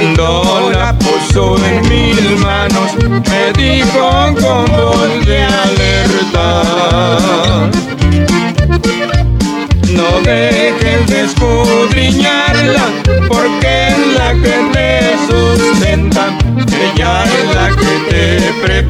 Cuando la puso en mis manos, me dijo con voz de alerta. No dejes de escudriñarla, porque es la que te sustenta. Ella es la que te prepara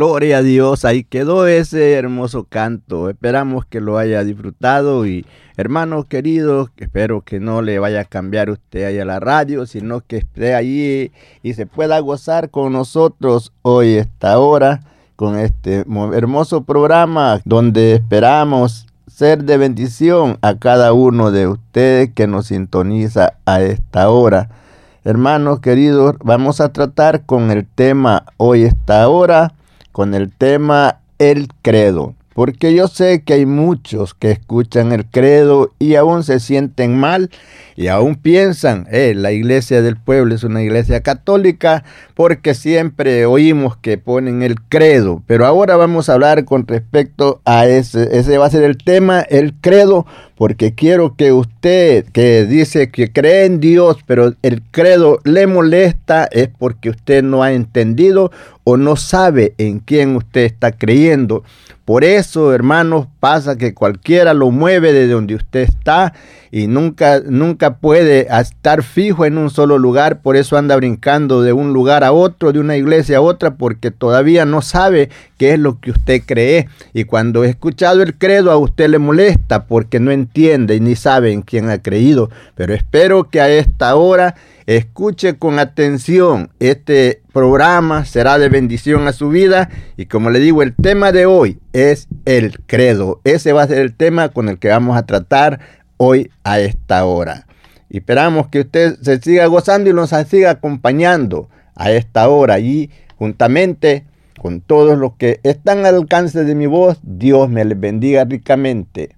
Gloria a Dios, ahí quedó ese hermoso canto. Esperamos que lo haya disfrutado y hermanos queridos, espero que no le vaya a cambiar usted ahí a la radio, sino que esté allí y se pueda gozar con nosotros hoy esta hora con este hermoso programa donde esperamos ser de bendición a cada uno de ustedes que nos sintoniza a esta hora. Hermanos queridos, vamos a tratar con el tema hoy esta hora con el tema el credo. Porque yo sé que hay muchos que escuchan el credo y aún se sienten mal y aún piensan, eh, la iglesia del pueblo es una iglesia católica porque siempre oímos que ponen el credo. Pero ahora vamos a hablar con respecto a ese, ese va a ser el tema, el credo, porque quiero que usted que dice que cree en Dios, pero el credo le molesta, es porque usted no ha entendido o no sabe en quién usted está creyendo. Por eso, hermanos, pasa que cualquiera lo mueve de donde usted está y nunca, nunca puede estar fijo en un solo lugar, por eso anda brincando de un lugar a otro, de una iglesia a otra, porque todavía no sabe qué es lo que usted cree. Y cuando he escuchado el credo a usted le molesta porque no entiende y ni sabe en quién ha creído. Pero espero que a esta hora escuche con atención. Este programa será de bendición a su vida y como le digo, el tema de hoy es el credo. Ese va a ser el tema con el que vamos a tratar hoy a esta hora. Y esperamos que usted se siga gozando y nos siga acompañando a esta hora y juntamente con todos los que están al alcance de mi voz, Dios me les bendiga ricamente.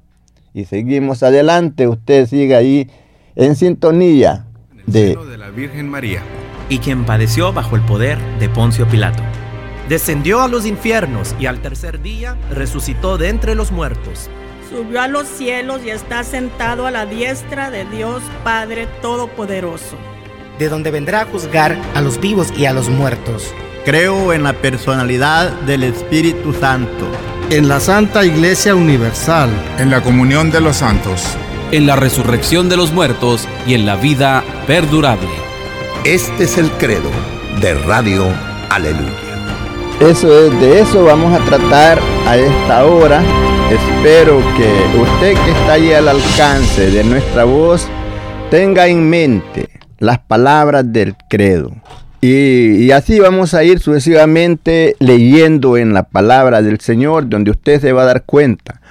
Y seguimos adelante, usted siga ahí en sintonía de, de la Virgen María. Y quien padeció bajo el poder de Poncio Pilato. Descendió a los infiernos y al tercer día resucitó de entre los muertos subió a los cielos y está sentado a la diestra de Dios Padre Todopoderoso. De donde vendrá a juzgar a los vivos y a los muertos. Creo en la personalidad del Espíritu Santo. En la Santa Iglesia Universal. En la comunión de los santos. En la resurrección de los muertos y en la vida perdurable. Este es el credo de Radio Aleluya. Eso es, de eso vamos a tratar a esta hora Espero que usted que está ahí al alcance de nuestra voz tenga en mente las palabras del credo. Y, y, así vamos a ir sucesivamente leyendo en la palabra del Señor, donde usted se va a dar cuenta.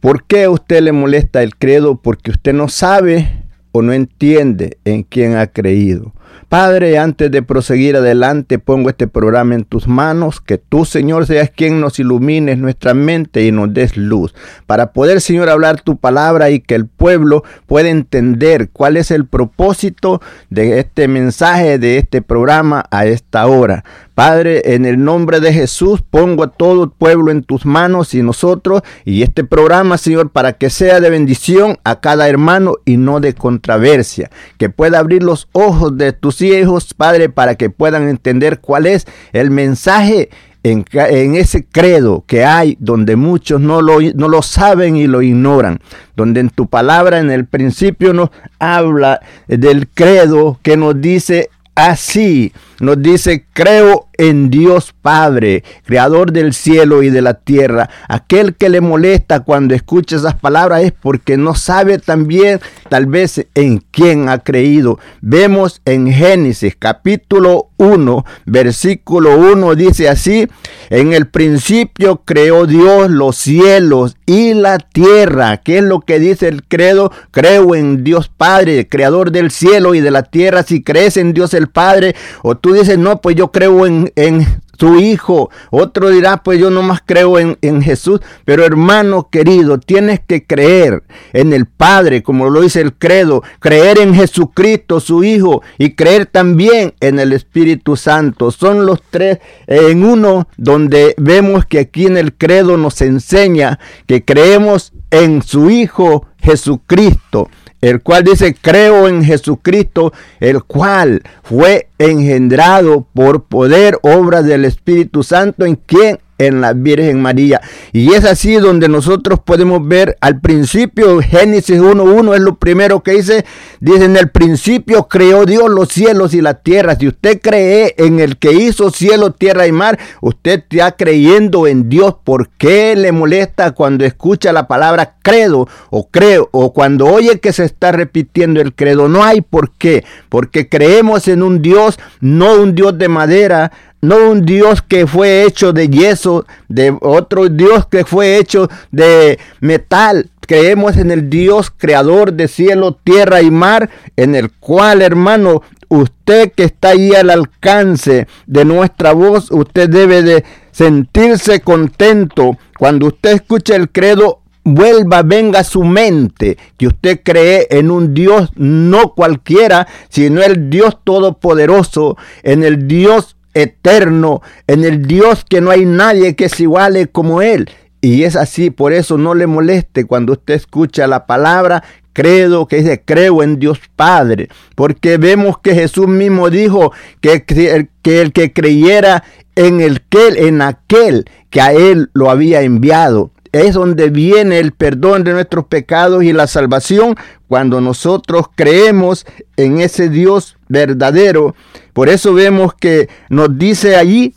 ¿Por qué a usted le molesta el credo? Porque usted no sabe o no entiende en quién ha creído. Padre, antes de proseguir adelante, pongo este programa en tus manos, que tú, Señor, seas quien nos ilumines nuestra mente y nos des luz, para poder, Señor, hablar tu palabra y que el pueblo pueda entender cuál es el propósito de este mensaje, de este programa a esta hora. Padre, en el nombre de Jesús, pongo a todo el pueblo en tus manos y nosotros y este programa, Señor, para que sea de bendición a cada hermano y no de controversia, que pueda abrir los ojos de tus hijos, Padre, para que puedan entender cuál es el mensaje en, en, ese credo que hay donde muchos no lo, no lo saben y lo ignoran, donde en tu palabra en el principio nos habla del credo que nos dice así, nos dice, creo en Dios Padre, creador del cielo y de la tierra. Aquel que le molesta cuando escucha esas palabras es porque no sabe también tal vez en quién ha creído. Vemos en Génesis capítulo 1, versículo 1 dice así, en el principio creó Dios los cielos y la tierra. ¿Qué es lo que dice el credo? Creo en Dios Padre, creador del cielo y de la tierra. Si crees en Dios el Padre, o tú dices, no, pues yo creo en, en su hijo. Otro dirá, pues yo nomás creo en, en, Jesús. Pero hermano querido, tienes que creer en el Padre, como lo dice el credo. Creer en Jesucristo, su hijo. Y creer también en el Espíritu Santo. Son los tres en uno donde vemos que aquí en el credo nos enseña que creemos en su hijo Jesucristo el cual dice, creo en Jesucristo, el cual fue engendrado por poder, obra del Espíritu Santo, en quien en la Virgen María. Y es así donde nosotros podemos ver al principio, Génesis 1.1 es lo primero que dice, dice, en el principio creó Dios los cielos y la tierra. Si usted cree en el que hizo cielo, tierra y mar, usted está creyendo en Dios. ¿Por qué le molesta cuando escucha la palabra credo o creo o cuando oye que se está repitiendo el credo? No hay por qué, porque creemos en un Dios, no un Dios de madera, no un Dios que fue hecho de yeso, de otro Dios que fue hecho de metal. Creemos en el Dios creador de cielo, tierra y mar, en el cual, hermano, usted que está ahí al alcance de nuestra voz, usted debe de sentirse contento cuando usted escucha el credo vuelva, venga a su mente que usted cree en un Dios no cualquiera, sino el Dios todopoderoso, en el Dios eterno, en el Dios que no hay nadie que se iguale como Él. Y es así, por eso no le moleste cuando usted escucha la palabra credo, que dice creo en Dios Padre, porque vemos que Jesús mismo dijo que, que el que creyera en el que en aquel que a él lo había enviado, es donde viene el perdón de nuestros pecados y la salvación cuando nosotros creemos en ese Dios verdadero. Por eso vemos que nos dice allí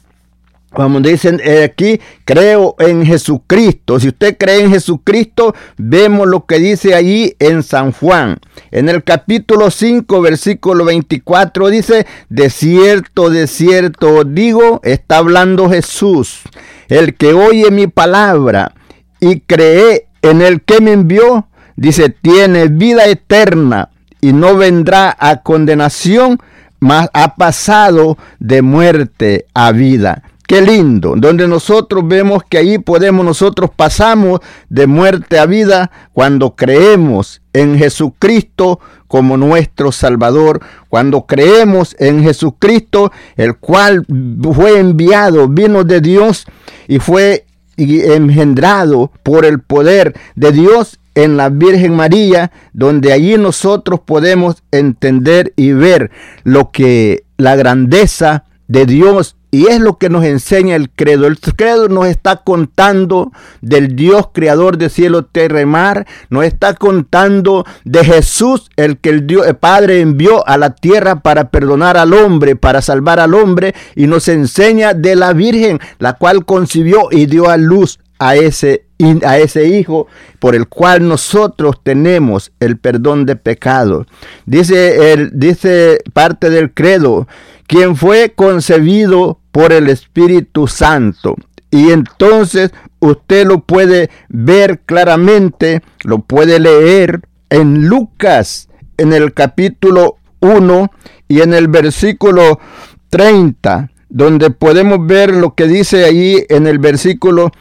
Como dicen aquí, creo en Jesucristo. Si usted cree en Jesucristo, vemos lo que dice allí en San Juan. En el capítulo 5, versículo 24 dice, de cierto, de cierto digo, está hablando Jesús. El que oye mi palabra y cree en el que me envió, dice, tiene vida eterna y no vendrá a condenación, mas ha pasado de muerte a vida. Qué lindo, donde nosotros vemos que ahí podemos, nosotros pasamos de muerte a vida cuando creemos en Jesucristo como nuestro Salvador, cuando creemos en Jesucristo, el cual fue enviado, vino de Dios y fue y engendrado por el poder de Dios en la Virgen María, donde allí nosotros podemos entender y ver lo que la grandeza de Dios y es lo que nos enseña el credo. El credo nos está contando del Dios creador de cielo, tierra y mar. Nos está contando de Jesús, el que el, Dios, Padre envió a la tierra para perdonar al hombre, para salvar al hombre. Y nos enseña de la Virgen, la cual concibió y dio a luz a ese, a ese Hijo por el cual nosotros tenemos el perdón de pecados. Dice, el, dice parte del credo, quien fue concebido por el Espíritu Santo. Y entonces usted lo puede ver claramente, lo puede leer en Lucas, en el capítulo 1 y en el versículo 30, donde podemos ver lo que dice ahí en el versículo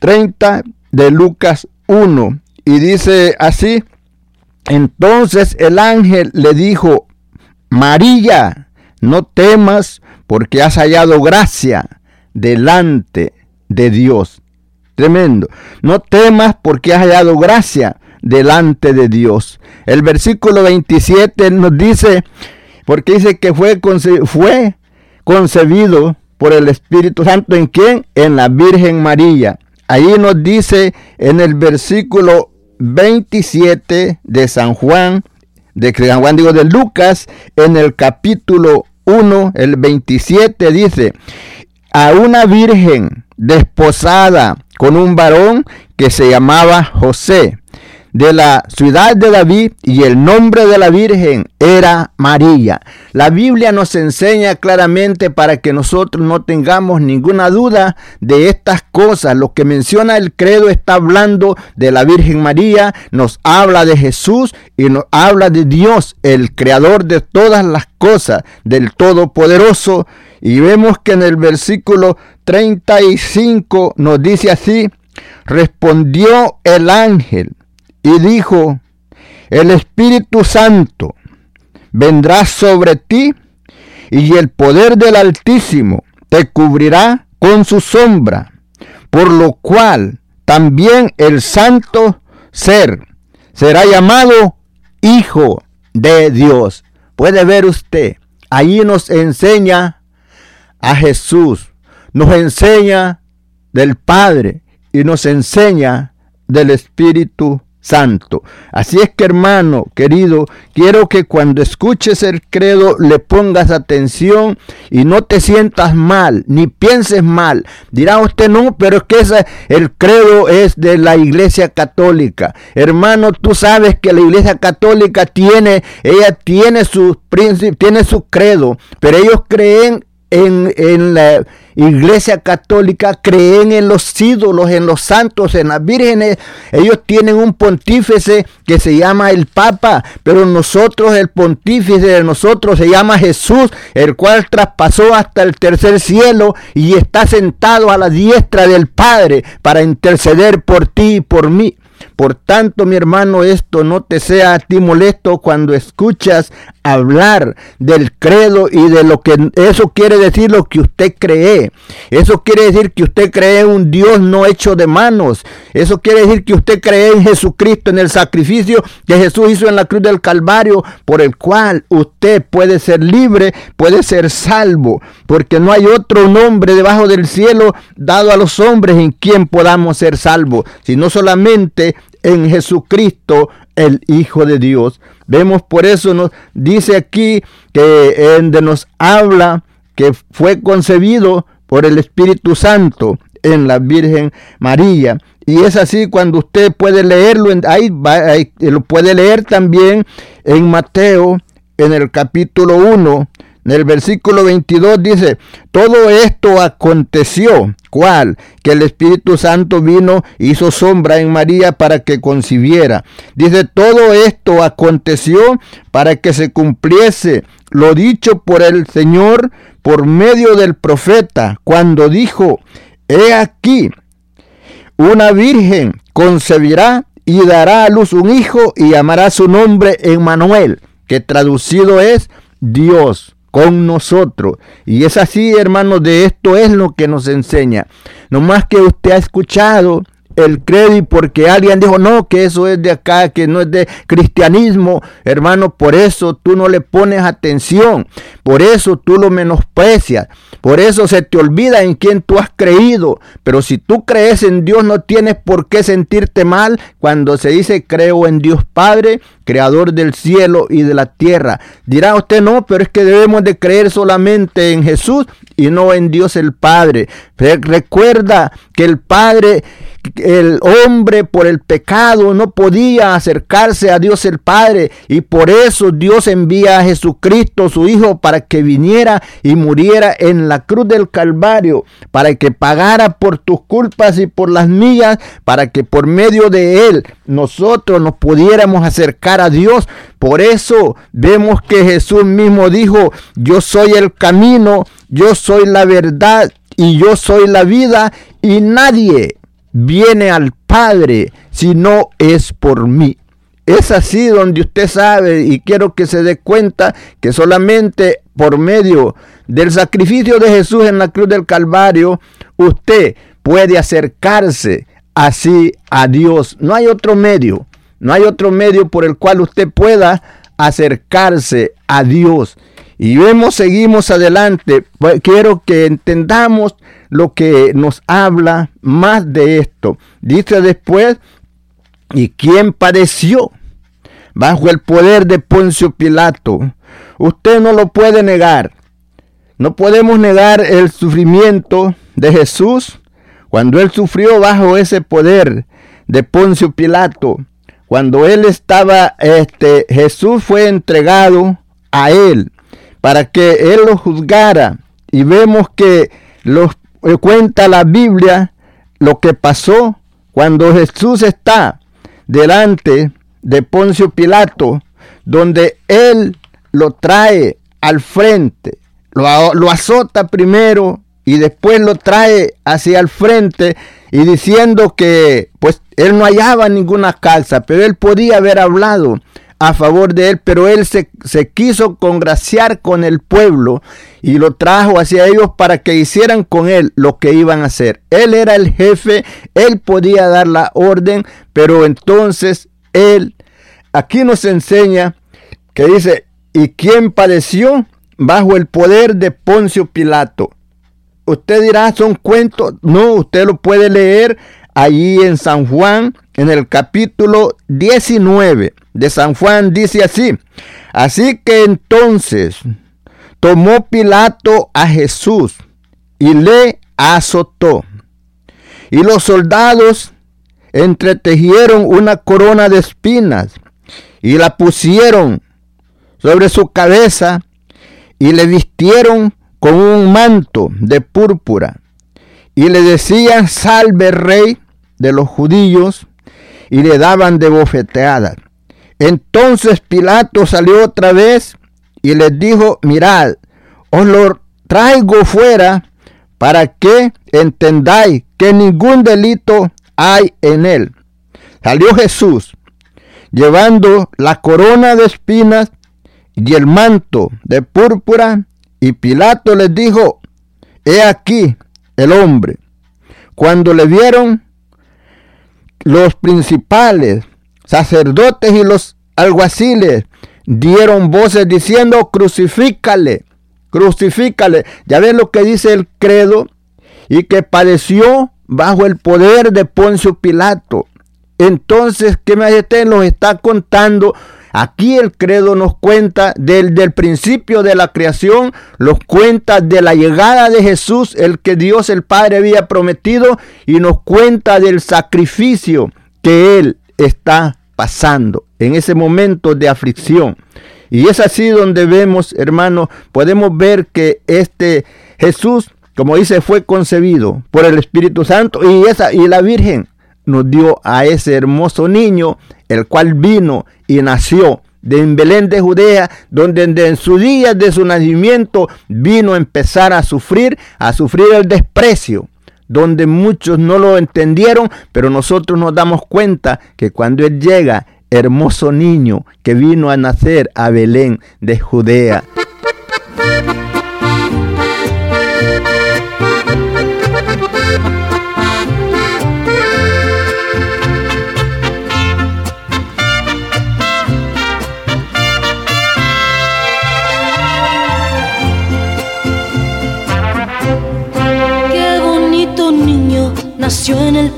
30 de Lucas 1. Y dice así, entonces el ángel le dijo, María, no temas porque has hallado gracia delante de Dios. Tremendo. No temas porque has hallado gracia delante de Dios. El versículo 27 nos dice, porque dice que fue, fue concebido por el Espíritu Santo en quién? En la Virgen María. Ahí nos dice en el versículo 27 de San Juan, de San Juan digo de Lucas, en el capítulo 1, el 27 dice, a una virgen desposada con un varón que se llamaba José de la ciudad de David y el nombre de la Virgen era María. La Biblia nos enseña claramente para que nosotros no tengamos ninguna duda de estas cosas. Lo que menciona el credo está hablando de la Virgen María, nos habla de Jesús y nos habla de Dios, el creador de todas las cosas, del Todopoderoso. Y vemos que en el versículo 35 nos dice así, respondió el ángel y dijo, el Espíritu Santo vendrá sobre ti y el poder del Altísimo te cubrirá con su sombra, por lo cual también el santo ser será llamado Hijo de Dios. Puede ver usted, ahí nos enseña a Jesús, nos enseña del Padre y nos enseña del Espíritu Santo. Así es que hermano querido, quiero que cuando escuches el credo le pongas atención y no te sientas mal, ni pienses mal. Dirá usted no, pero es que el credo es de la iglesia católica. Hermano, tú sabes que la iglesia católica tiene, ella tiene su tiene su credo, pero ellos creen en, en la iglesia católica creen en los ídolos, en los santos, en las vírgenes. Ellos tienen un pontífice que se llama el Papa, pero nosotros, el pontífice de nosotros se llama Jesús, el cual traspasó hasta el tercer cielo y está sentado a la diestra del Padre para interceder por ti y por mí. Por tanto, mi hermano, esto no te sea a ti molesto cuando escuchas hablar del credo y de lo que eso quiere decir lo que usted cree. Eso quiere decir que usted cree un Dios no hecho de manos. Eso quiere decir que usted cree en Jesucristo, en el sacrificio que Jesús hizo en la cruz del Calvario, por el cual usted puede ser libre, puede ser salvo, porque no hay otro nombre debajo del cielo dado a los hombres en quien podamos ser salvos, sino solamente en Jesucristo, el Hijo de Dios. Vemos por eso nos dice aquí que donde nos habla que fue concebido por el Espíritu Santo en la Virgen María. Y es así cuando usted puede leerlo, ahí, ahí lo puede leer también en Mateo, en el capítulo 1, en el versículo 22 dice, todo esto aconteció, ¿cuál? Que el Espíritu Santo vino, hizo sombra en María para que concibiera. Dice, todo esto aconteció para que se cumpliese lo dicho por el Señor por medio del profeta, cuando dijo, he aquí, una virgen concebirá y dará a luz un hijo y llamará su nombre Emmanuel, que traducido es Dios con nosotros. Y es así, hermanos, de esto es lo que nos enseña. No más que usted ha escuchado el crédito porque alguien dijo, no, que eso es de acá, que no es de cristianismo. Hermano, por eso tú no le pones atención. Por eso tú lo menosprecias. Por eso se te olvida en quién tú has creído. Pero si tú crees en Dios, no tienes por qué sentirte mal cuando se dice creo en Dios Padre, creador del cielo y de la tierra. Dirá usted, no, pero es que debemos de creer solamente en Jesús y no en Dios el Padre. Recuerda que el Padre el hombre por el pecado no podía acercarse a Dios el Padre y por eso Dios envía a Jesucristo su Hijo para que viniera y muriera en la cruz del Calvario, para que pagara por tus culpas y por las mías, para que por medio de él nosotros nos pudiéramos acercar a Dios. Por eso vemos que Jesús mismo dijo, yo soy el camino, yo soy la verdad y yo soy la vida y nadie viene al Padre si no es por mí. Es así donde usted sabe y quiero que se dé cuenta que solamente por medio del sacrificio de Jesús en la cruz del Calvario, usted puede acercarse así a Dios. No hay otro medio, no hay otro medio por el cual usted pueda acercarse a Dios. Y vemos, seguimos adelante. Pues, quiero que entendamos lo que nos habla más de esto. Dice después, ¿y quién padeció bajo el poder de Poncio Pilato? Usted no lo puede negar. No podemos negar el sufrimiento de Jesús cuando él sufrió bajo ese poder de Poncio Pilato. Cuando él estaba, este, Jesús fue entregado a él para que él lo juzgara. Y vemos que los eh, cuenta la Biblia lo que pasó cuando Jesús está delante de Poncio Pilato, donde él lo trae al frente, lo, lo, azota primero y después lo trae hacia el frente y diciendo que pues él no hallaba ninguna calza, pero él podía haber hablado a favor de él, pero él se, se, quiso congraciar con el pueblo y lo trajo hacia ellos para que hicieran con él lo que iban a hacer. Él era el jefe, él podía dar la orden, pero entonces él, aquí nos enseña que dice, ¿y quién padeció bajo el poder de Poncio Pilato? Usted dirá, son cuentos. No, usted lo puede leer allí en San Juan, en el capítulo 19 de San Juan, dice así. Así que entonces tomó Pilato a Jesús y le azotó. Y los soldados entretejieron una corona de espinas y la pusieron sobre su cabeza y le vistieron con un manto de púrpura y le decían, salve rey de los judíos, y le daban de bofeteadas. Entonces Pilato salió otra vez y les dijo, mirad, os lo traigo fuera para que entendáis que ningún delito hay en él. Salió Jesús llevando la corona de espinas y el manto de púrpura y Pilato les dijo, he aquí el hombre. Cuando le vieron, los principales sacerdotes y los alguaciles dieron voces diciendo, crucifícale, crucifícale. Ya ven lo que dice el credo y que padeció bajo el poder de Poncio Pilato. Entonces, ¿qué me nos está contando Aquí el credo nos cuenta del, del principio de la creación, nos cuenta de la llegada de Jesús, el que Dios el Padre había prometido, y nos cuenta del sacrificio que Él está pasando en ese momento de aflicción. Y es así donde vemos, hermanos, podemos ver que este Jesús, como dice, fue concebido por el Espíritu Santo y, esa, y la Virgen nos dio a ese hermoso niño, el cual vino y nació de en Belén de Judea, donde en su día de su nacimiento vino a empezar a sufrir, a sufrir el desprecio, donde muchos no lo entendieron, pero nosotros nos damos cuenta que cuando Él llega, hermoso niño que vino a nacer a Belén de Judea,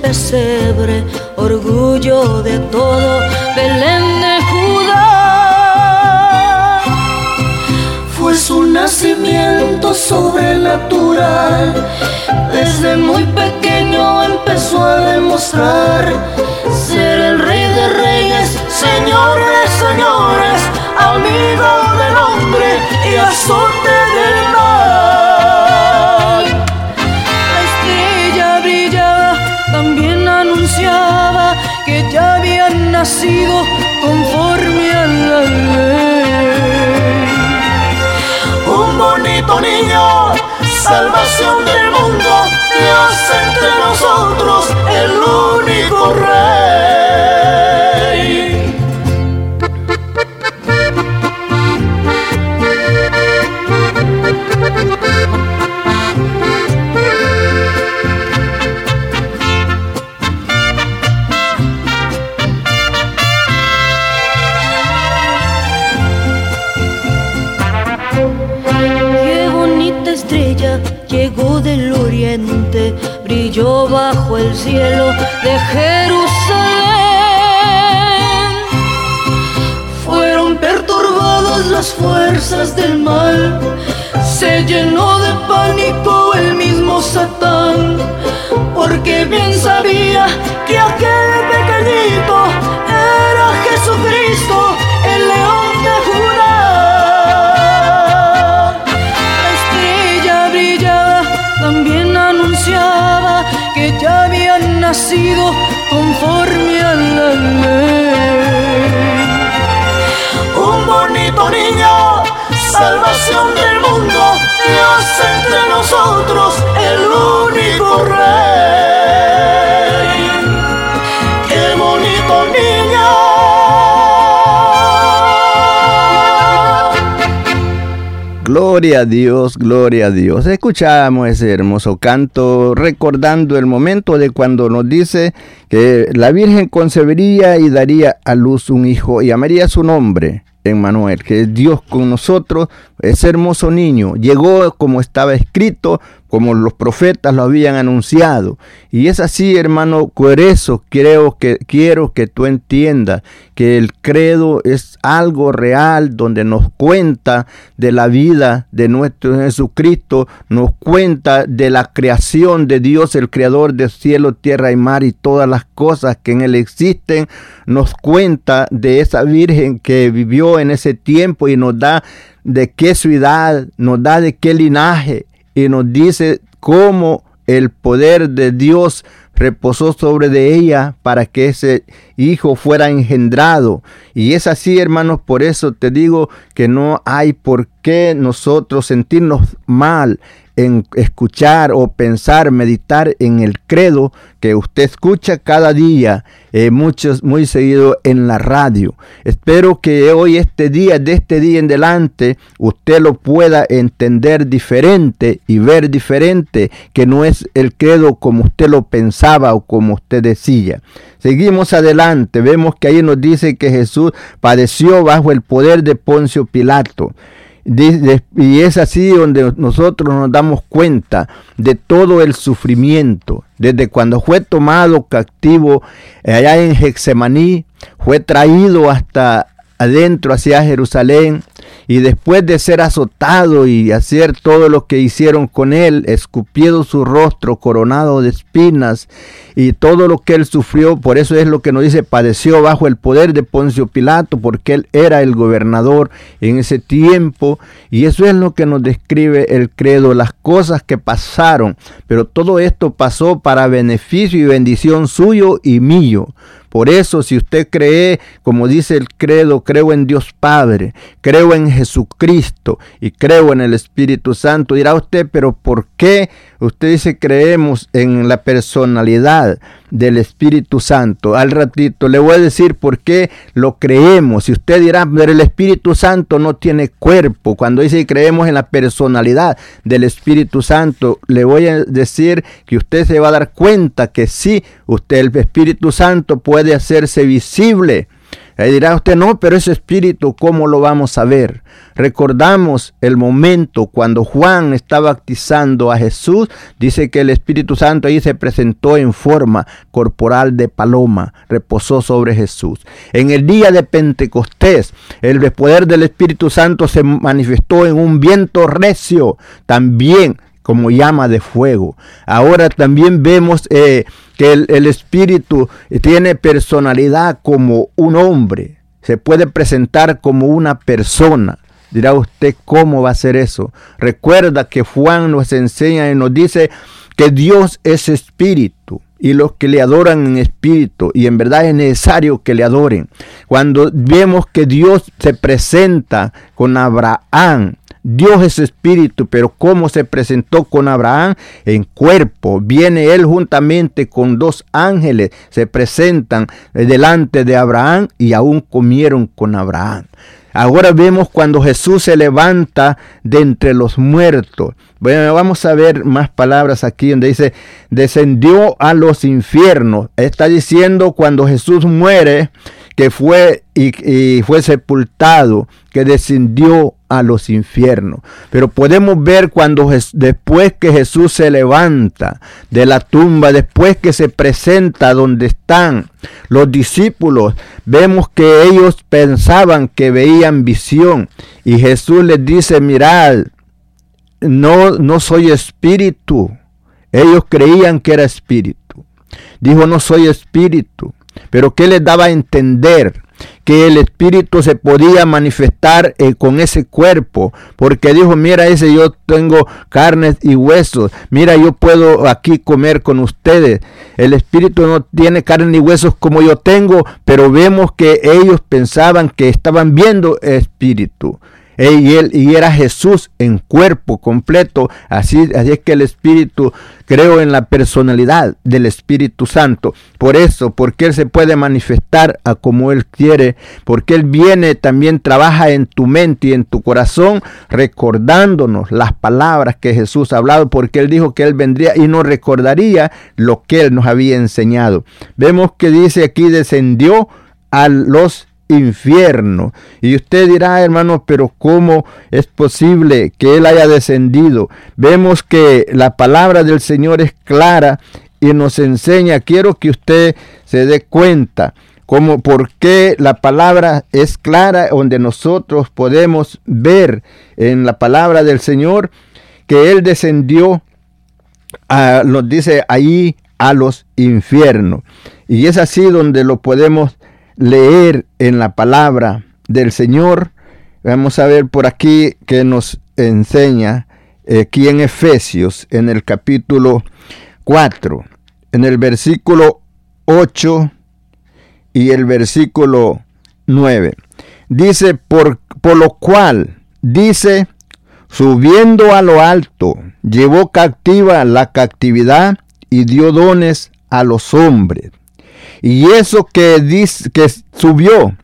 pesebre, orgullo de todo Belén de Judá. Fue su nacimiento sobrenatural. Desde muy pequeño empezó a demostrar ser el rey de reyes, señor de señores, amigo del hombre y azote nacido conforme a la ley. Un bonito niño, salvación del mundo, Dios entre nosotros, el único rey. Brilló bajo el cielo de Jerusalén. Fueron perturbadas las fuerzas del mal, se llenó de pánico el mismo Satán, porque bien sabía que aquel pequeñito era Jesucristo, conforme a la ley. Un bonito niño, salvación del mundo, Dios entre nosotros, el único rey. Gloria a Dios, gloria a Dios. Escuchamos ese hermoso canto recordando el momento de cuando nos dice que la Virgen concebiría y daría a luz un hijo y llamaría su nombre. Emmanuel, que es Dios con nosotros, ese hermoso niño, llegó como estaba escrito, como los profetas lo habían anunciado. Y es así, hermano, por eso creo que quiero que tú entiendas que el credo es algo real donde nos cuenta de la vida de nuestro Jesucristo, nos cuenta de la creación de Dios, el creador de cielo, tierra y mar y todas las cosas que en él existen, nos cuenta de esa virgen que vivió en ese tiempo y nos da de qué ciudad, nos da de qué linaje y nos dice cómo el poder de Dios reposó sobre de ella para que ese hijo fuera engendrado. Y es así, hermanos, por eso te digo que no hay por nosotros sentirnos mal en escuchar o pensar, meditar en el credo que usted escucha cada día, eh, muchos, muy seguido en la radio. Espero que hoy, este día, de este día en adelante, usted lo pueda entender diferente y ver diferente, que no es el credo como usted lo pensaba o como usted decía. Seguimos adelante, vemos que ahí nos dice que Jesús padeció bajo el poder de Poncio Pilato. Y es así donde nosotros nos damos cuenta de todo el sufrimiento. Desde cuando fue tomado cautivo allá en Hexemaní, fue traído hasta adentro hacia Jerusalén y después de ser azotado y hacer todo lo que hicieron con él, escupido su rostro, coronado de espinas y todo lo que él sufrió, por eso es lo que nos dice, padeció bajo el poder de Poncio Pilato, porque él era el gobernador en ese tiempo y eso es lo que nos describe el credo, las cosas que pasaron, pero todo esto pasó para beneficio y bendición suyo y mío. Por eso, si usted cree, como dice el credo, creo en Dios Padre, creo en Jesucristo y creo en el Espíritu Santo, dirá usted, pero ¿por qué usted dice creemos en la personalidad del Espíritu Santo? Al ratito le voy a decir por qué lo creemos. Si usted dirá, pero el Espíritu Santo no tiene cuerpo, cuando dice creemos en la personalidad del Espíritu Santo, le voy a decir que usted se va a dar cuenta que sí, usted, el Espíritu Santo puede hacerse visible Ahí dirá usted, no, pero ese espíritu, ¿cómo lo vamos a ver? Recordamos el momento cuando Juan estaba bautizando a Jesús, dice que el Espíritu Santo ahí se presentó en forma corporal de paloma, reposó sobre Jesús. En el día de Pentecostés, el poder del Espíritu Santo se manifestó en un viento recio, también como llama de fuego. Ahora también vemos eh, que el, el Espíritu tiene personalidad como un hombre, se puede presentar como una persona. Dirá usted cómo va a ser eso. Recuerda que Juan nos enseña y nos dice que Dios es espíritu y los que le adoran en espíritu y en verdad es necesario que le adoren. Cuando vemos que Dios se presenta con Abraham, Dios es espíritu, pero ¿cómo se presentó con Abraham? En cuerpo. Viene él juntamente con dos ángeles, se presentan delante de Abraham y aún comieron con Abraham. Ahora vemos cuando Jesús se levanta de entre los muertos. Bueno, vamos a ver más palabras aquí donde dice, descendió a los infiernos. Está diciendo cuando Jesús muere, que fue y, fue sepultado, que descendió a los infiernos. Pero podemos ver cuando después que Jesús se levanta de la tumba, después que se presenta donde están los discípulos, vemos que ellos pensaban que veían visión y Jesús les dice, mirad, no, no soy espíritu. Ellos creían que era espíritu. Dijo, no soy espíritu. Pero ¿qué les daba a entender? Que el espíritu se podía manifestar eh, con ese cuerpo, porque dijo, mira ese yo tengo carnes y huesos, mira yo puedo aquí comer con ustedes. El espíritu no tiene carne y huesos como yo tengo, pero vemos que ellos pensaban que estaban viendo espíritu y, él, y era Jesús en cuerpo completo. Así, así es que el Espíritu, creo en la personalidad del Espíritu Santo. Por eso, porque Él se puede manifestar a como Él quiere, porque Él viene, también trabaja en tu mente y en tu corazón, recordándonos las palabras que Jesús ha hablado, porque Él dijo que Él vendría y nos recordaría lo que Él nos había enseñado. Vemos que dice aquí descendió a los infierno. Y usted dirá, hermano, pero ¿cómo es posible que Él haya descendido? Vemos que la palabra del Señor es clara y nos enseña, quiero que usted se dé cuenta. Como por qué la palabra es clara, donde nosotros podemos ver en la palabra del Señor que Él descendió, a, nos dice ahí, a los infiernos. Y es así donde lo podemos leer en la palabra del Señor. Vamos a ver por aquí que nos enseña eh, aquí en Efesios, en el capítulo 4, en el versículo 8 y el versículo 9. Dice, por, por lo cual, dice, subiendo a lo alto, llevó captiva la captividad y dio dones a los hombres. Y eso que, dice, que subió,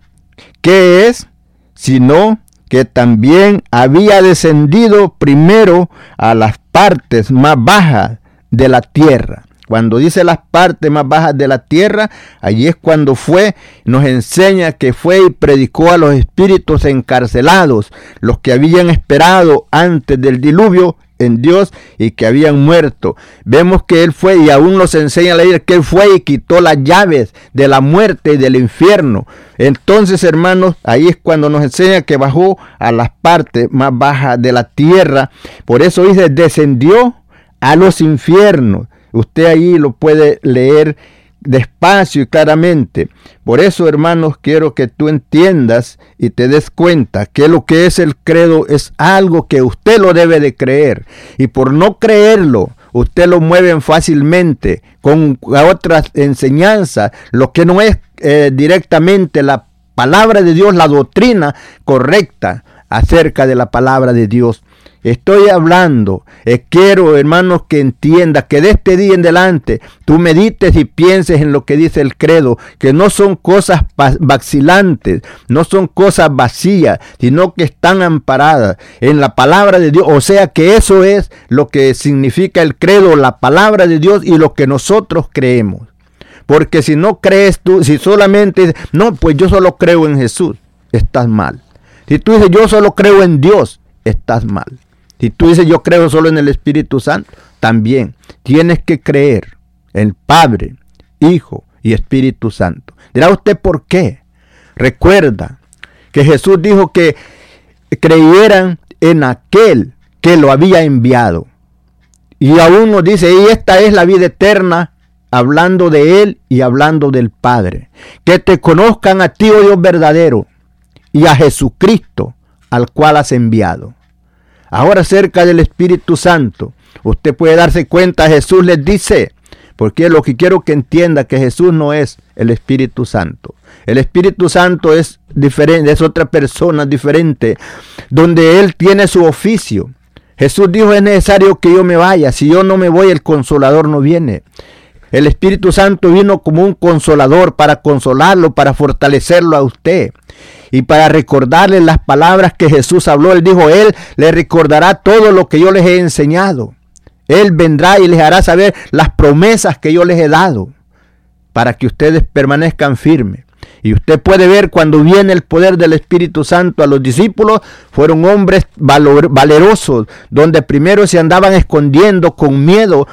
¿qué es? Sino que también había descendido primero a las partes más bajas de la tierra. Cuando dice las partes más bajas de la tierra, allí es cuando fue, nos enseña que fue y predicó a los espíritus encarcelados, los que habían esperado antes del diluvio en Dios y que habían muerto. Vemos que Él fue y aún nos enseña a leer que Él fue y quitó las llaves de la muerte y del infierno. Entonces, hermanos, ahí es cuando nos enseña que bajó a las partes más bajas de la tierra. Por eso dice, descendió a los infiernos. Usted ahí lo puede leer despacio y claramente. Por eso, hermanos, quiero que tú entiendas y te des cuenta que lo que es el credo es algo que usted lo debe de creer. Y por no creerlo, usted lo mueve fácilmente con otras enseñanzas, lo que no es eh, directamente la palabra de Dios, la doctrina correcta acerca de la palabra de Dios. Estoy hablando, eh, quiero hermanos que entiendas que de este día en adelante tú medites y pienses en lo que dice el credo, que no son cosas vacilantes, no son cosas vacías, sino que están amparadas en la palabra de Dios. O sea que eso es lo que significa el credo, la palabra de Dios y lo que nosotros creemos. Porque si no crees tú, si solamente, no, pues yo solo creo en Jesús, estás mal. Si tú dices, yo solo creo en Dios, estás mal. Si tú dices, yo creo solo en el Espíritu Santo, también tienes que creer en Padre, Hijo y Espíritu Santo. Dirá usted por qué. Recuerda que Jesús dijo que creyeran en aquel que lo había enviado. Y aún nos dice, y esta es la vida eterna, hablando de Él y hablando del Padre. Que te conozcan a ti, oh Dios verdadero, y a Jesucristo, al cual has enviado. Ahora acerca del Espíritu Santo, usted puede darse cuenta, Jesús les dice, porque lo que quiero que entienda que Jesús no es el Espíritu Santo. El Espíritu Santo es diferente, es otra persona diferente, donde Él tiene su oficio. Jesús dijo, es necesario que yo me vaya. Si yo no me voy, el consolador no viene. El Espíritu Santo vino como un consolador para consolarlo, para fortalecerlo a usted y para recordarle las palabras que Jesús habló. Él dijo, Él le recordará todo lo que yo les he enseñado. Él vendrá y les hará saber las promesas que yo les he dado para que ustedes permanezcan firmes. Y usted puede ver cuando viene el poder del Espíritu Santo a los discípulos, fueron hombres valerosos, donde primero se andaban escondiendo con miedo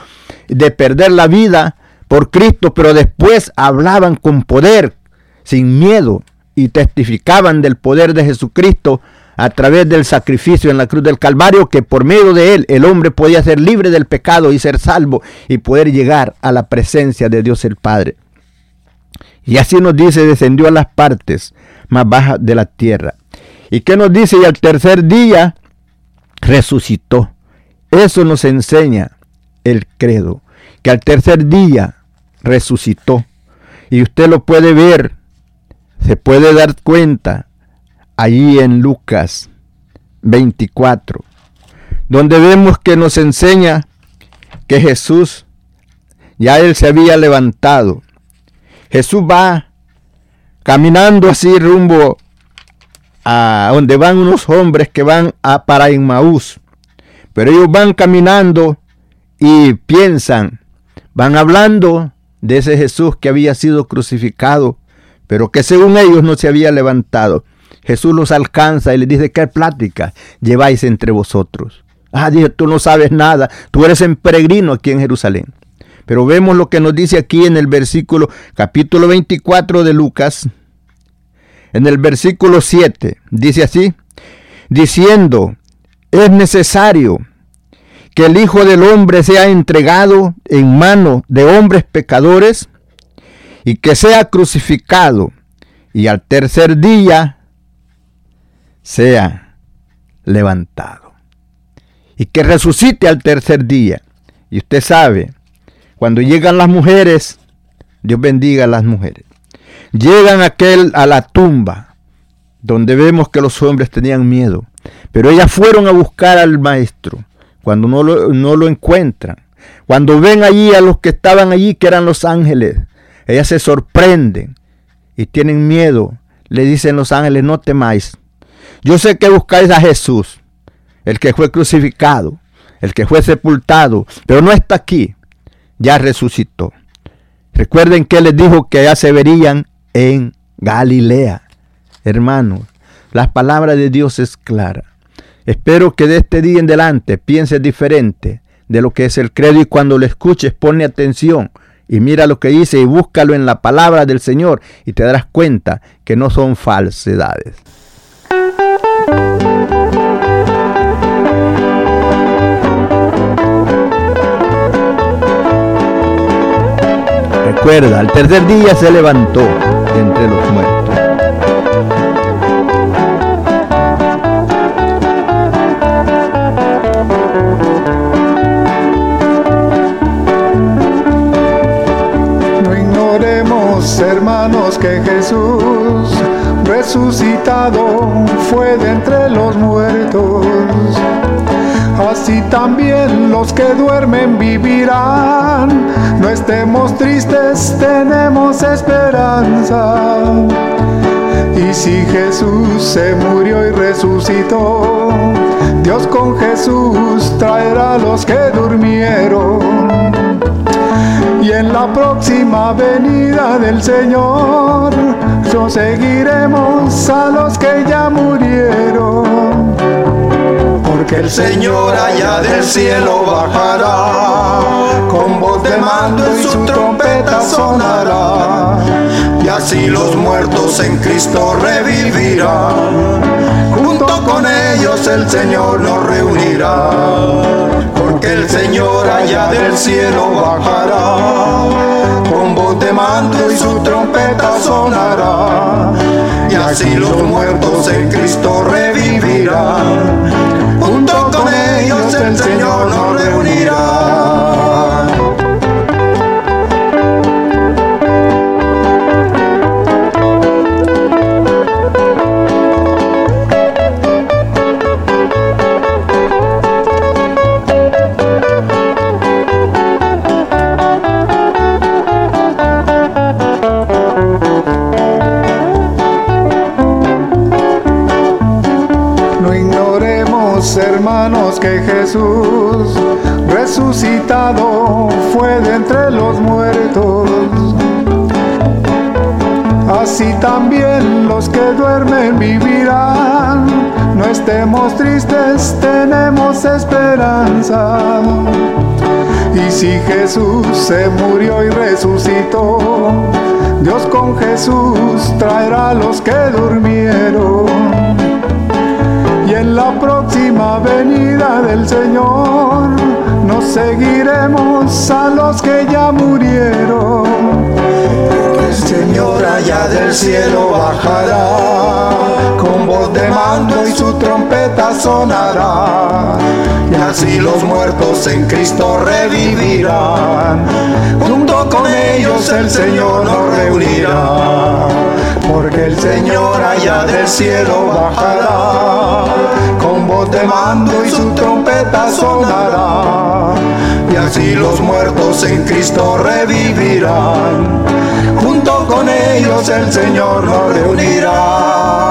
de perder la vida por Cristo, pero después hablaban con poder, sin miedo, y testificaban del poder de Jesucristo a través del sacrificio en la cruz del Calvario, que por medio de él el hombre podía ser libre del pecado y ser salvo y poder llegar a la presencia de Dios el Padre. Y así nos dice, descendió a las partes más bajas de la tierra. ¿Y qué nos dice? Y al tercer día resucitó. Eso nos enseña el credo, que al tercer día resucitó. Y usted lo puede ver, se puede dar cuenta allí en Lucas 24, donde vemos que nos enseña que Jesús ya él se había levantado Jesús va caminando así rumbo a donde van unos hombres que van a para Inmaús. Pero ellos van caminando y piensan, van hablando de ese Jesús que había sido crucificado, pero que según ellos no se había levantado. Jesús los alcanza y les dice, ¿qué plática lleváis entre vosotros? Ah, dice, tú no sabes nada, tú eres en peregrino aquí en Jerusalén. Pero vemos lo que nos dice aquí en el versículo capítulo 24 de Lucas. En el versículo 7 dice así, diciendo, es necesario que el Hijo del Hombre sea entregado en mano de hombres pecadores y que sea crucificado y al tercer día sea levantado. Y que resucite al tercer día. Y usted sabe cuando llegan las mujeres, Dios bendiga a las mujeres. Llegan aquel a la tumba, donde vemos que los hombres tenían miedo. Pero ellas fueron a buscar al maestro. Cuando no lo, no lo encuentran, cuando ven allí a los que estaban allí, que eran los ángeles, ellas se sorprenden y tienen miedo. Le dicen los ángeles, no temáis. Yo sé que buscáis a Jesús, el que fue crucificado, el que fue sepultado, pero no está aquí ya resucitó. Recuerden que les dijo que ya se verían en Galilea. Hermanos, la palabra de Dios es clara. Espero que de este día en adelante pienses diferente de lo que es el credo y cuando lo escuches pone atención y mira lo que dice y búscalo en la palabra del Señor y te darás cuenta que no son falsedades. Recuerda, al tercer día se levantó entre los muertos. Que Jesús resucitado fue de entre los muertos así también los que duermen vivirán. No estemos tristes, tenemos esperanza. Y si Jesús se murió y resucitó, Dios con Jesús traerá a los que durmieron Y en la próxima venida del Señor, yo seguiremos a los que ya murieron. Porque el Señor allá del cielo bajará, con voz de mando en su trompeta sonará, y así los muertos en Cristo revivirán. Junto con ellos el Señor nos reunirá, porque el Señor allá del cielo bajará, con voz de mando y su trompeta sonará, y así los muertos en Cristo revivirán. Junto con ellos el Señor nos reunirá. Que Jesús resucitado fue de entre los muertos. Así también los que duermen vivirán. No estemos tristes, tenemos esperanza. Y si Jesús se murió y resucitó, Dios con Jesús traerá a los que durmieron en la próxima venida del Señor. Nos seguiremos a los que ya murieron. El Señor allá del cielo bajará, con voz de mando y su trompeta sonará, y así los muertos en Cristo revivirán. Junto con ellos el Señor nos reunirá. Porque el Señor allá del cielo bajará, con voz de mando y su trompeta sonará, y así los muertos en Cristo revivirán, junto con ellos el Señor nos reunirá.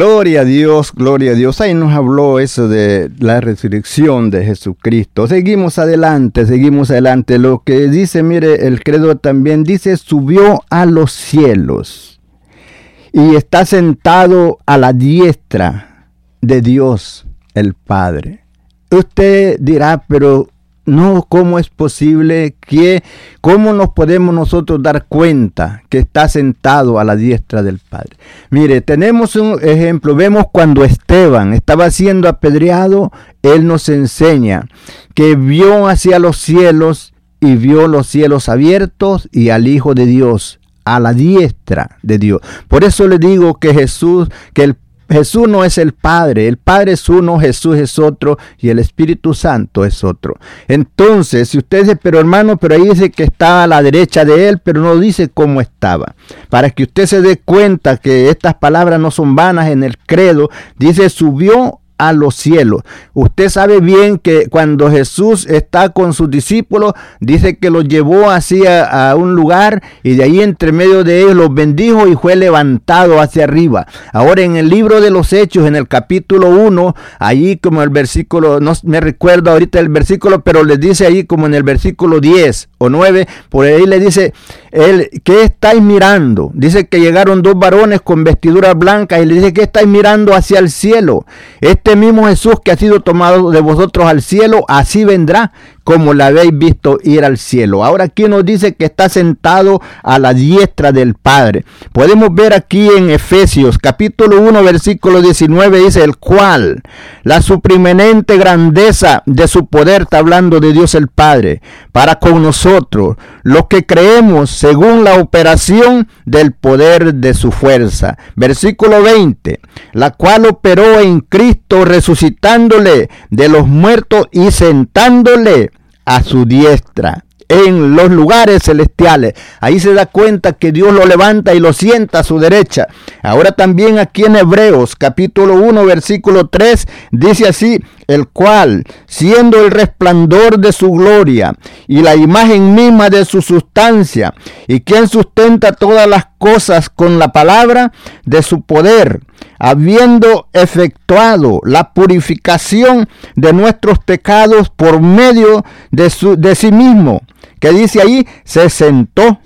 Gloria a Dios, gloria a Dios. Ahí nos habló eso de la resurrección de Jesucristo. Seguimos adelante, seguimos adelante. Lo que dice, mire, el credo también dice, subió a los cielos y está sentado a la diestra de Dios el Padre. Usted dirá, pero no, ¿cómo es posible que, cómo nos podemos nosotros dar cuenta que está sentado a la diestra del Padre? Mire, tenemos un ejemplo, vemos cuando Esteban estaba siendo apedreado, él nos enseña que vio hacia los cielos y vio los cielos abiertos y al Hijo de Dios a la diestra de Dios. Por eso le digo que Jesús, que el Jesús no es el Padre, el Padre es uno, Jesús es otro y el Espíritu Santo es otro. Entonces, si usted dice, pero hermano, pero ahí dice que estaba a la derecha de él, pero no dice cómo estaba. Para que usted se dé cuenta que estas palabras no son vanas en el credo, dice subió a los cielos. Usted sabe bien que cuando Jesús está con sus discípulos, dice que los llevó hacia a un lugar y de ahí entre medio de ellos los bendijo y fue levantado hacia arriba. Ahora en el libro de los Hechos, en el capítulo 1, allí como el versículo, no me recuerdo ahorita el versículo, pero le dice ahí como en el versículo 10 o 9, por ahí le dice, él, ¿qué estáis mirando? Dice que llegaron dos varones con vestiduras blancas y le dice, ¿qué estáis mirando hacia el cielo? Este mismo Jesús que ha sido tomado de vosotros al cielo, así vendrá como la habéis visto ir al cielo. Ahora aquí nos dice que está sentado a la diestra del Padre. Podemos ver aquí en Efesios capítulo 1 versículo 19 dice el cual la suprimenente grandeza de su poder está hablando de Dios el Padre para con nosotros los que creemos según la operación del poder de su fuerza. Versículo 20, la cual operó en Cristo resucitándole de los muertos y sentándole a su diestra en los lugares celestiales. Ahí se da cuenta que Dios lo levanta y lo sienta a su derecha. Ahora también aquí en Hebreos capítulo 1 versículo 3 dice así, el cual, siendo el resplandor de su gloria y la imagen misma de su sustancia, y quien sustenta todas las cosas con la palabra de su poder, habiendo efectuado la purificación de nuestros pecados por medio de, su, de sí mismo, que dice ahí, se sentó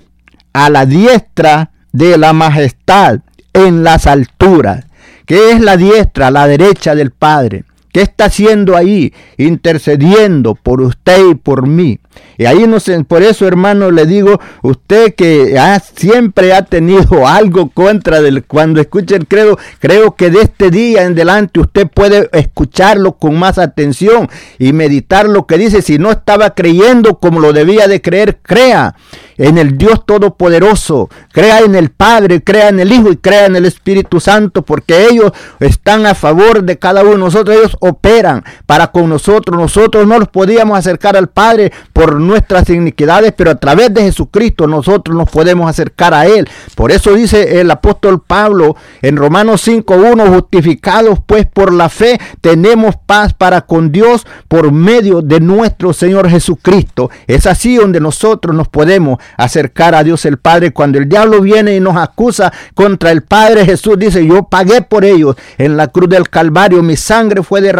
a la diestra de la majestad en las alturas. que es la diestra, la derecha del Padre? ¿Qué está haciendo ahí? Intercediendo por usted y por mí. Y ahí no sé, por eso hermano le digo, usted que siempre ha tenido algo contra del cuando escucha el credo, creo que de este día en adelante usted puede escucharlo con más atención y meditar lo que dice. Si no estaba creyendo como lo debía de creer, crea en el Dios Todopoderoso, crea en el Padre, crea en el Hijo y crea en el Espíritu Santo, porque ellos están a favor de cada uno de nosotros, operan para con nosotros, nosotros no los podíamos acercar al Padre por nuestras iniquidades, pero a través de Jesucristo nosotros nos podemos acercar a Él. Por eso dice el apóstol Pablo en Romanos 5.1, justificados pues por la fe, tenemos paz para con Dios por medio de nuestro Señor Jesucristo. Es así donde nosotros nos podemos acercar a Dios el Padre. Cuando el diablo viene y nos acusa contra el Padre, Jesús dice, yo pagué por ellos en la cruz del Calvario, mi sangre fue derramada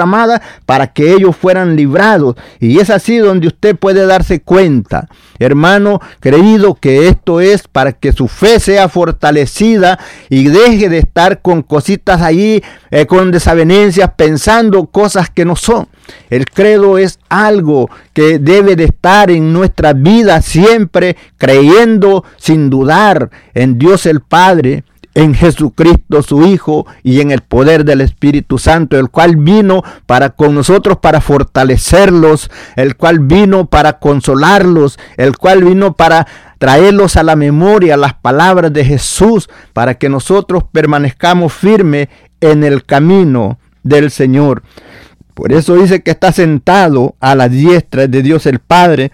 para que ellos fueran librados. Y es así donde usted puede darse cuenta, hermano querido, que esto es para que su fe sea fortalecida y deje de estar con cositas allí, eh, con desavenencias, pensando cosas que no son. El credo es algo que debe de estar en nuestra vida siempre creyendo sin dudar en Dios el Padre, en Jesucristo su Hijo y en el poder del Espíritu Santo, el cual vino para con nosotros para fortalecerlos, el cual vino para consolarlos, el cual vino para traerlos a la memoria las palabras de Jesús, para que nosotros permanezcamos firmes en el camino del Señor. Por eso dice que está sentado a la diestra de Dios el Padre.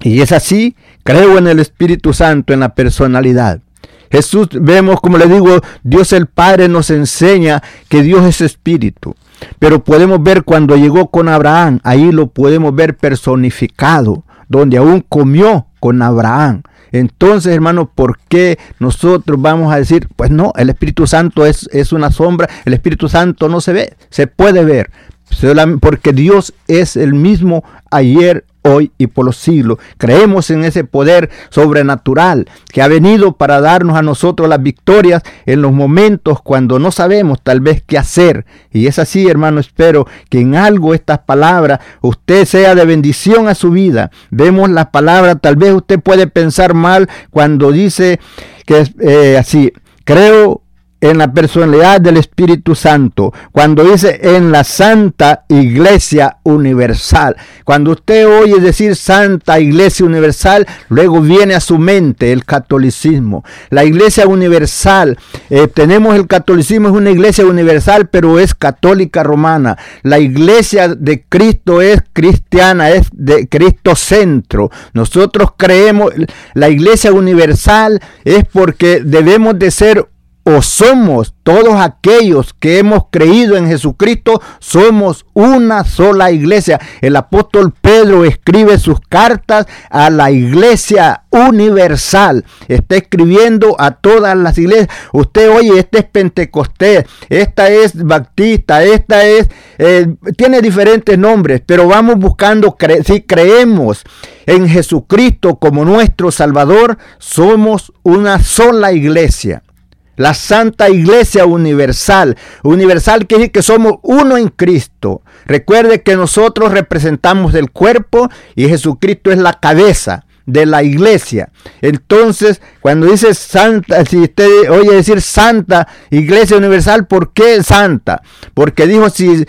Y es así, creo en el Espíritu Santo, en la personalidad. Jesús, vemos, como le digo, Dios el Padre nos enseña que Dios es espíritu. Pero podemos ver cuando llegó con Abraham, ahí lo podemos ver personificado, donde aún comió con Abraham. Entonces, hermano, ¿por qué nosotros vamos a decir, pues no, el Espíritu Santo es, es una sombra, el Espíritu Santo no se ve, se puede ver, porque Dios es el mismo ayer, hoy y por los siglos. Creemos en ese poder sobrenatural que ha venido para darnos a nosotros las victorias en los momentos cuando no sabemos tal vez qué hacer. Y es así, hermano, espero que en algo estas palabras usted sea de bendición a su vida. Vemos las palabras, tal vez usted puede pensar mal cuando dice que eh, así, creo en la personalidad del Espíritu Santo, cuando dice en la Santa Iglesia Universal. Cuando usted oye decir Santa Iglesia Universal, luego viene a su mente el catolicismo. La Iglesia Universal, eh, tenemos el catolicismo, es una iglesia universal, pero es católica romana. La Iglesia de Cristo es cristiana, es de Cristo centro. Nosotros creemos, la Iglesia Universal es porque debemos de ser o somos todos aquellos que hemos creído en Jesucristo, somos una sola iglesia. El apóstol Pedro escribe sus cartas a la iglesia universal. Está escribiendo a todas las iglesias. Usted oye, este es Pentecostés, esta es Baptista, esta es, eh, tiene diferentes nombres, pero vamos buscando, si creemos en Jesucristo como nuestro Salvador, somos una sola iglesia la Santa Iglesia Universal. Universal quiere decir que somos uno en Cristo. Recuerde que nosotros representamos el cuerpo y Jesucristo es la cabeza de la iglesia. Entonces, cuando dice santa, si usted oye decir santa iglesia universal, ¿por qué santa? Porque dijo, si,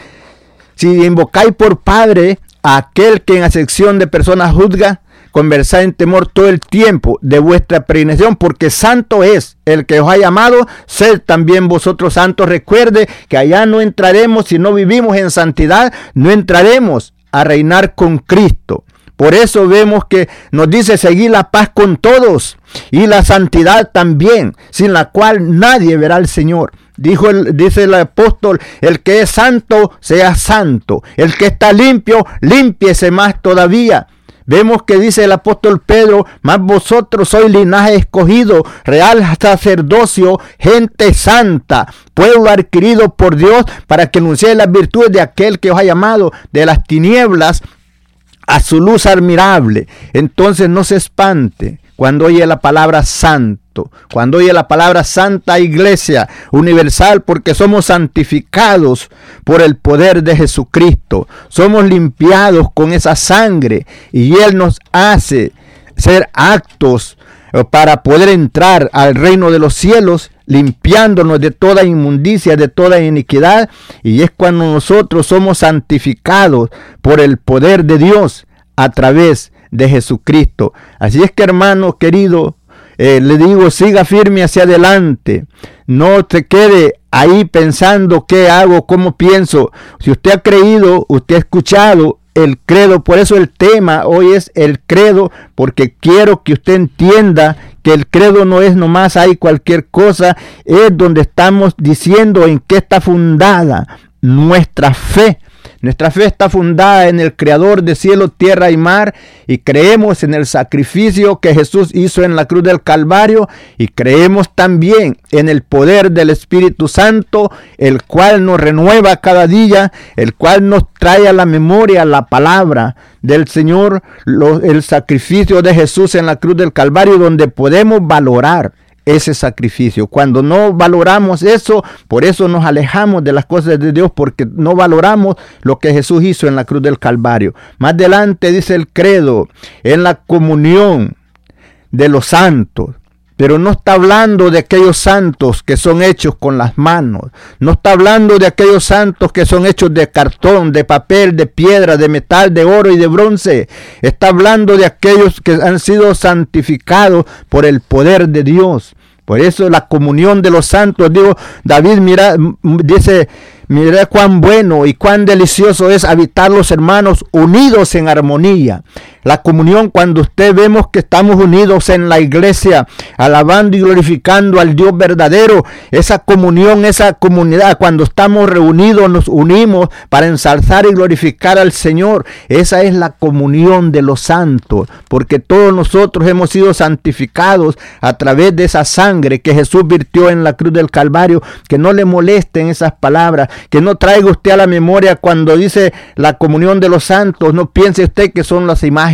si invocáis por Padre a aquel que en acepción de personas juzga, conversar en temor todo el tiempo de vuestra peregrinación, porque santo es el que os ha llamado, sed también vosotros santos. Recuerde que allá no entraremos, si no vivimos en santidad, no entraremos a reinar con Cristo. Por eso vemos que nos dice seguir la paz con todos y la santidad también, sin la cual nadie verá al Señor. Dijo dice el apóstol, el que es santo, sea santo. El que está limpio, límpiese más todavía. Vemos que dice el apóstol Pedro, más vosotros sois linaje escogido, real sacerdocio, gente santa, pueblo adquirido por Dios para que anunciéis las virtudes de aquel que os ha llamado de las tinieblas a su luz admirable. Entonces no se espante cuando oye la palabra santo, cuando oye la palabra santa iglesia universal, porque somos santificados por el poder de Jesucristo, somos limpiados con esa sangre y Él nos hace ser actos eh, para poder entrar al reino de los cielos limpiándonos de toda inmundicia, de toda iniquidad, y es cuando nosotros somos santificados por el poder de Dios a través de Jesucristo. Así es que hermano querido, eh, le digo, siga firme hacia adelante. No te quede ahí pensando qué hago, cómo pienso. Si usted ha creído, usted ha escuchado el credo. Por eso el tema hoy es el credo, porque quiero que usted entienda que el credo no es nomás hay cualquier cosa, es donde estamos diciendo en qué está fundada nuestra fe. Nuestra fe está fundada en el Creador de cielo, tierra y mar y creemos en el sacrificio que Jesús hizo en la cruz del Calvario y creemos también en el poder del Espíritu Santo, el cual nos renueva cada día, el cual nos trae a la memoria la palabra del Señor, el sacrificio de Jesús en la cruz del Calvario, donde podemos valorar ese sacrificio. Cuando no valoramos eso, por eso nos alejamos de las cosas de Dios, porque no valoramos lo que Jesús hizo en la cruz del Calvario. Más adelante dice el credo, en la comunión de los santos. Pero no está hablando de aquellos santos que son hechos con las manos. No está hablando de aquellos santos que son hechos de cartón, de papel, de piedra, de metal, de oro y de bronce. Está hablando de aquellos que han sido santificados por el poder de Dios. Por eso la comunión de los santos, digo, David mira, dice, mira cuán bueno y cuán delicioso es habitar los hermanos unidos en armonía. La comunión cuando usted vemos que estamos unidos en la iglesia, alabando y glorificando al Dios verdadero. Esa comunión, esa comunidad, cuando estamos reunidos, nos unimos para ensalzar y glorificar al Señor. Esa es la comunión de los santos, porque todos nosotros hemos sido santificados a través de esa sangre que Jesús virtió en la cruz del Calvario. Que no le molesten esas palabras, que no traiga usted a la memoria cuando dice la comunión de los santos. No piense usted que son las imágenes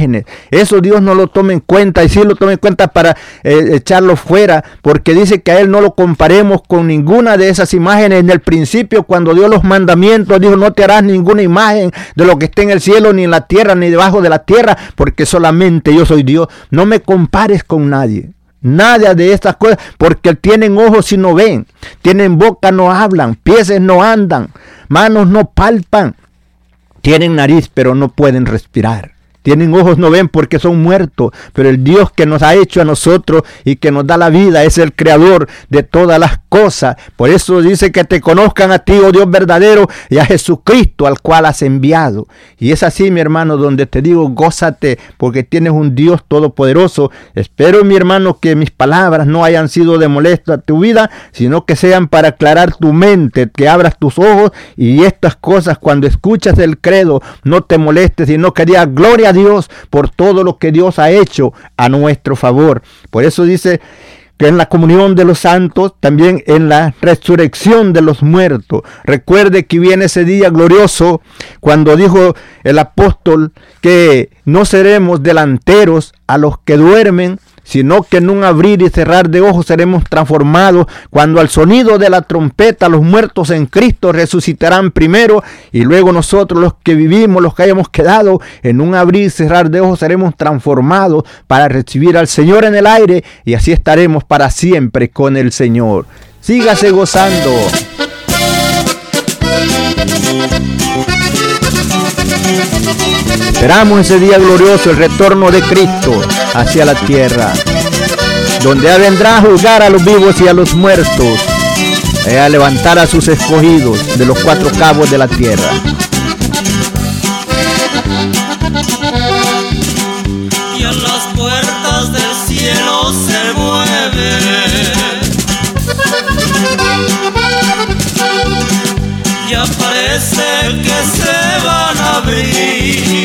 eso Dios no lo tome en cuenta y sí lo tome en cuenta para eh, echarlo fuera, porque dice que a Él no lo comparemos con ninguna de esas imágenes. En el principio, cuando dio los mandamientos, dijo, no te harás ninguna imagen de lo que esté en el cielo, ni en la tierra, ni debajo de la tierra, porque solamente yo soy Dios. No me compares con nadie. Nada de estas cosas, porque tienen ojos y no ven, tienen boca no hablan, pies no andan, manos no palpan, tienen nariz pero no pueden respirar. Tienen ojos, no ven porque son muertos, pero el Dios que nos ha hecho a nosotros y que nos da la vida es el creador de todas las cosas. Por eso dice que te conozcan a ti, oh Dios verdadero, y a Jesucristo al cual has enviado. Y es así, mi hermano, donde te digo, gózate porque tienes un Dios todopoderoso. Espero, mi hermano, que mis palabras no hayan sido de molesto a tu vida, sino que sean para aclarar tu mente, que abras tus ojos y estas cosas cuando escuchas el credo no te molestes, sino que digas gloria Dios por todo lo que Dios ha hecho a nuestro favor. Por eso dice que en la comunión de los santos, también en la resurrección de los muertos. Recuerde que viene ese día glorioso cuando dijo el apóstol que no seremos delanteros a los que duermen, sino que en un abrir y cerrar de ojos seremos transformados cuando al sonido de la trompeta los muertos en Cristo resucitarán primero y luego nosotros los que vivimos, los que hayamos quedado, en un abrir y cerrar de ojos seremos transformados para recibir al Señor en el aire y así estaremos para siempre con el Señor. Sígase gozando. Esperamos ese día glorioso, el retorno de Cristo hacia la tierra, donde vendrá a juzgar a los vivos y a los muertos, y a levantar a sus escogidos de los cuatro cabos de la tierra. ya parece que se van a abrir.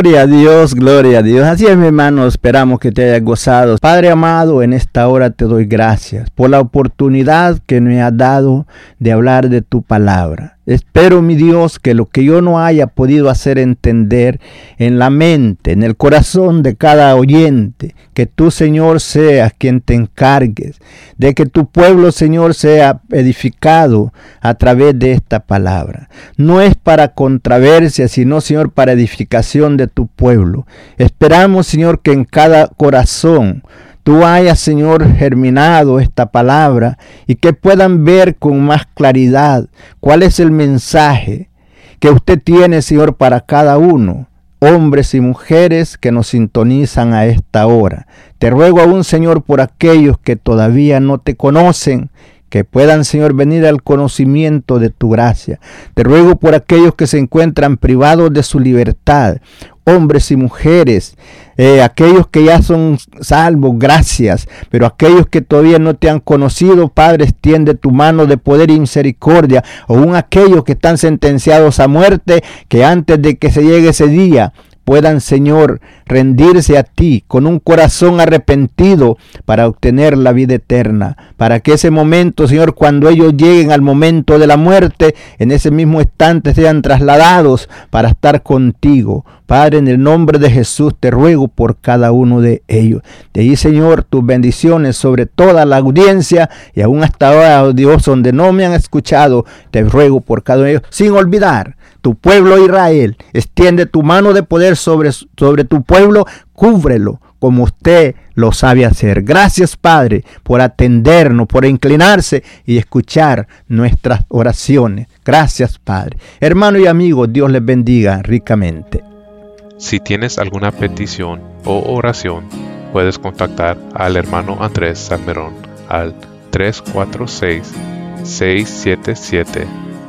Gloria a Dios, gloria a Dios. Así es, mi hermano, esperamos que te hayas gozado. Padre amado, en esta hora te doy gracias por la oportunidad que me has dado de hablar de tu palabra. Espero, mi Dios, que lo que yo no haya podido hacer entender en la mente, en el corazón de cada oyente, que tú, Señor, seas quien te encargues de que tu pueblo, Señor, sea edificado a través de esta palabra. No es para controversia, sino, Señor, para edificación de tu pueblo. Esperamos, Señor, que en cada corazón tú hayas, Señor, germinado esta palabra y que puedan ver con más claridad cuál es el mensaje que usted tiene, Señor, para cada uno, hombres y mujeres que nos sintonizan a esta hora. Te ruego aún, Señor, por aquellos que todavía no te conocen, que puedan, Señor, venir al conocimiento de tu gracia. Te ruego por aquellos que se encuentran privados de su libertad, hombres y mujeres, eh, aquellos que ya son salvos, gracias, pero aquellos que todavía no te han conocido, Padre, extiende tu mano de poder y misericordia, aún aquellos que están sentenciados a muerte, que antes de que se llegue ese día, puedan, Señor, rendirse a ti con un corazón arrepentido para obtener la vida eterna. Para que ese momento, Señor, cuando ellos lleguen al momento de la muerte, en ese mismo instante sean trasladados para estar contigo. Padre, en el nombre de Jesús te ruego por cada uno de ellos. De ahí, Señor, tus bendiciones sobre toda la audiencia y aún hasta ahora, oh Dios, donde no me han escuchado, te ruego por cada uno de ellos, sin olvidar tu pueblo Israel. Extiende tu mano de poder sobre, sobre tu pueblo, cúbrelo como usted lo sabe hacer. Gracias, Padre, por atendernos, por inclinarse y escuchar nuestras oraciones. Gracias, Padre. Hermano y amigo, Dios les bendiga ricamente. Si tienes alguna petición o oración, puedes contactar al hermano Andrés Salmerón al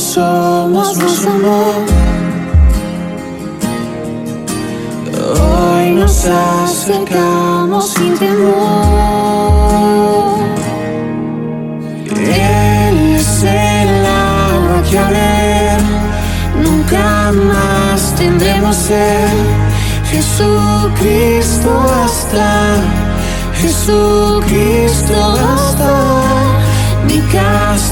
Somos nos amó. Hoy nos acercamos sin temor. Él es el agua que a ver nunca más tendremos sed. Jesucristo basta, Jesucristo basta. Mi